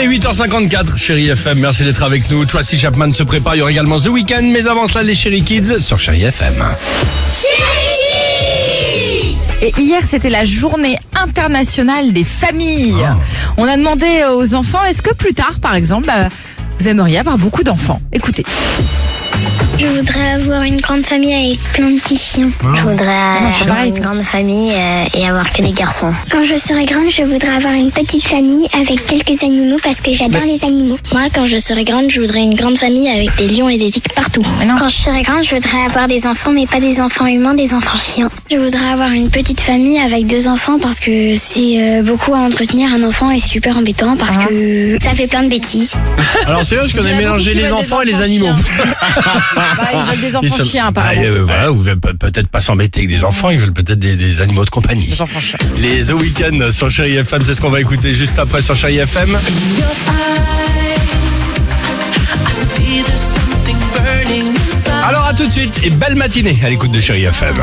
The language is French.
Allez, 8h54, chérie FM, merci d'être avec nous. Tracy Chapman se prépare, il y aura également The Weeknd, mais avant cela, les chéri Kids sur chérie FM. Et hier, c'était la journée internationale des familles. On a demandé aux enfants, est-ce que plus tard, par exemple, bah, vous aimeriez avoir beaucoup d'enfants? Écoutez. Je voudrais avoir une grande famille avec plein de petits chiens. Je voudrais c'est avoir une grande famille euh, et avoir que des garçons. Quand je serai grande, je voudrais avoir une petite famille avec quelques animaux parce que j'adore les animaux. Moi, quand je serai grande, je voudrais une grande famille avec des lions et des tigres partout. Quand je serai grande, je voudrais avoir des enfants, mais pas des enfants humains, des enfants chiens. Je voudrais avoir une petite famille avec deux enfants parce que c'est euh, beaucoup à entretenir un enfant et c'est super embêtant parce Ah. que ça fait plein de bêtises. Alors c'est vrai parce qu'on a mélangé les enfants et les animaux. Chiens. Bah, ils veulent des enfants Ils sont- chiens, Ah, euh, voilà, vous veulent peut-être pas s'embêter avec des enfants, ils veulent peut-être des, des animaux de compagnie. Des enfants chiens. Les The Weeknd sur Chérie FM, c'est ce qu'on va écouter juste après sur Chérie FM. Alors à tout de suite et belle matinée à l'écoute de Chérie FM.